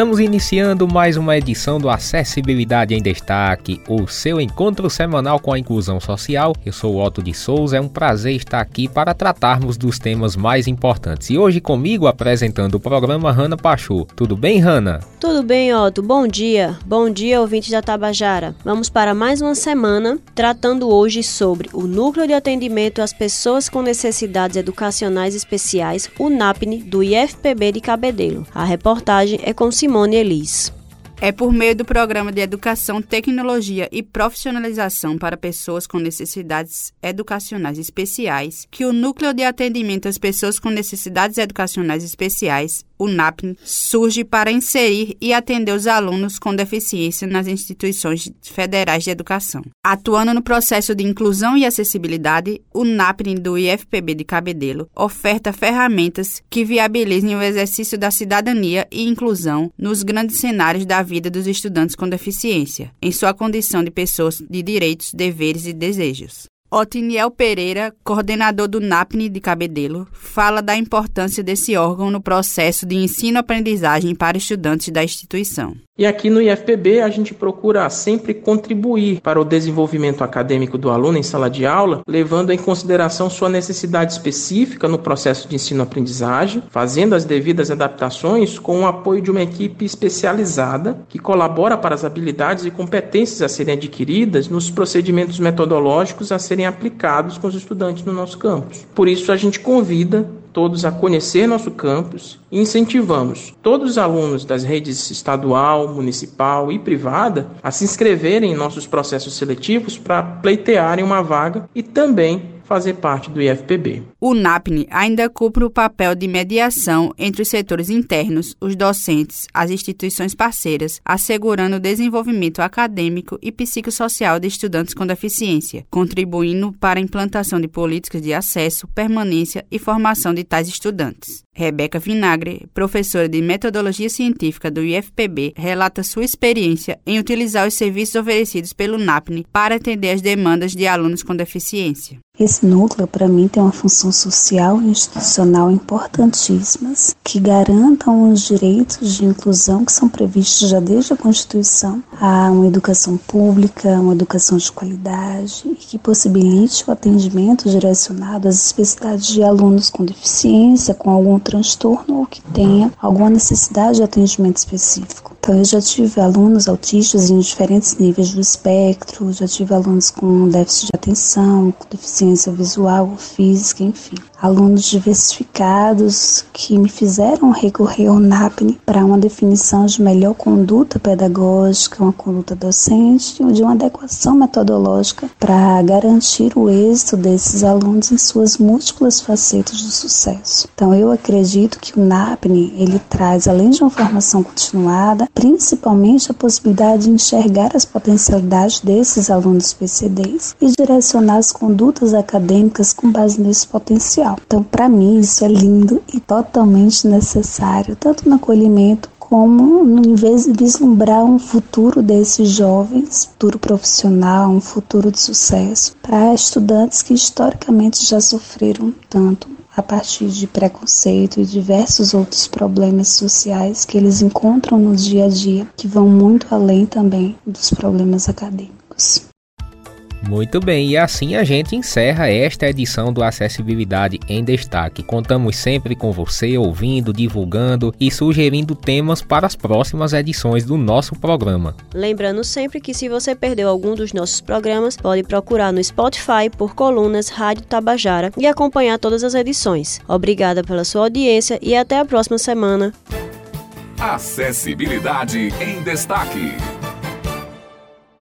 Estamos iniciando mais uma edição do Acessibilidade em Destaque, o seu encontro semanal com a inclusão social. Eu sou Otto de Souza, é um prazer estar aqui para tratarmos dos temas mais importantes. E hoje comigo apresentando o programa Rana Pachu. Tudo bem, Rana? Tudo bem, Otto. Bom dia. Bom dia, ouvintes da Tabajara. Vamos para mais uma semana tratando hoje sobre o Núcleo de Atendimento às Pessoas com Necessidades Educacionais Especiais, o NAPNE, do IFPB de Cabedelo. A reportagem é com Simone Elis. É por meio do Programa de Educação, Tecnologia e Profissionalização para Pessoas com Necessidades Educacionais Especiais que o Núcleo de Atendimento às Pessoas com Necessidades Educacionais Especiais, o NAPN, surge para inserir e atender os alunos com deficiência nas instituições federais de educação. Atuando no processo de inclusão e acessibilidade, o NAPN do IFPB de Cabedelo oferta ferramentas que viabilizem o exercício da cidadania e inclusão nos grandes cenários da vida dos estudantes com deficiência, em sua condição de pessoas de direitos, deveres e desejos. Otiniel Pereira, coordenador do NAPNE de Cabedelo, fala da importância desse órgão no processo de ensino-aprendizagem para estudantes da instituição. E aqui no IFPB a gente procura sempre contribuir para o desenvolvimento acadêmico do aluno em sala de aula, levando em consideração sua necessidade específica no processo de ensino-aprendizagem, fazendo as devidas adaptações com o apoio de uma equipe especializada que colabora para as habilidades e competências a serem adquiridas nos procedimentos metodológicos a serem aplicados com os estudantes no nosso campus. Por isso a gente convida todos a conhecer nosso campus incentivamos todos os alunos das redes estadual, municipal e privada a se inscreverem em nossos processos seletivos para pleitearem uma vaga e também fazer parte do IFPB. O NAPNE ainda cumpre o papel de mediação entre os setores internos, os docentes, as instituições parceiras, assegurando o desenvolvimento acadêmico e psicossocial de estudantes com deficiência, contribuindo para a implantação de políticas de acesso, permanência e formação de tais estudantes. Rebeca Vinagre, professora de metodologia científica do IFPB, relata sua experiência em utilizar os serviços oferecidos pelo NAPNE para atender as demandas de alunos com deficiência. Esse núcleo, para mim, tem uma função social e institucional importantíssimas que garantam os direitos de inclusão que são previstos já desde a Constituição, a uma educação pública, uma educação de qualidade e que possibilite o atendimento direcionado às especificidades de alunos com deficiência, com algum transtorno ou que tenha alguma necessidade de atendimento específico. Então, eu já tive alunos autistas em diferentes níveis do espectro, já tive alunos com déficit de atenção, com deficiência visual física, enfim. Alunos diversificados que me fizeram recorrer ao NAPNE para uma definição de melhor conduta pedagógica, uma conduta docente de uma adequação metodológica para garantir o êxito desses alunos em suas múltiplas facetas do sucesso. Então, eu acredito que o NAPNE ele traz, além de uma formação continuada, principalmente a possibilidade de enxergar as potencialidades desses alunos PCDs e direcionar as condutas acadêmicas com base nesse potencial. Então, para mim, isso é lindo e totalmente necessário, tanto no acolhimento como em vez de vislumbrar um futuro desses jovens, futuro profissional, um futuro de sucesso, para estudantes que historicamente já sofreram tanto a partir de preconceito e diversos outros problemas sociais que eles encontram no dia a dia, que vão muito além também dos problemas acadêmicos. Muito bem, e assim a gente encerra esta edição do Acessibilidade em Destaque. Contamos sempre com você ouvindo, divulgando e sugerindo temas para as próximas edições do nosso programa. Lembrando sempre que se você perdeu algum dos nossos programas, pode procurar no Spotify por colunas Rádio Tabajara e acompanhar todas as edições. Obrigada pela sua audiência e até a próxima semana. Acessibilidade em Destaque.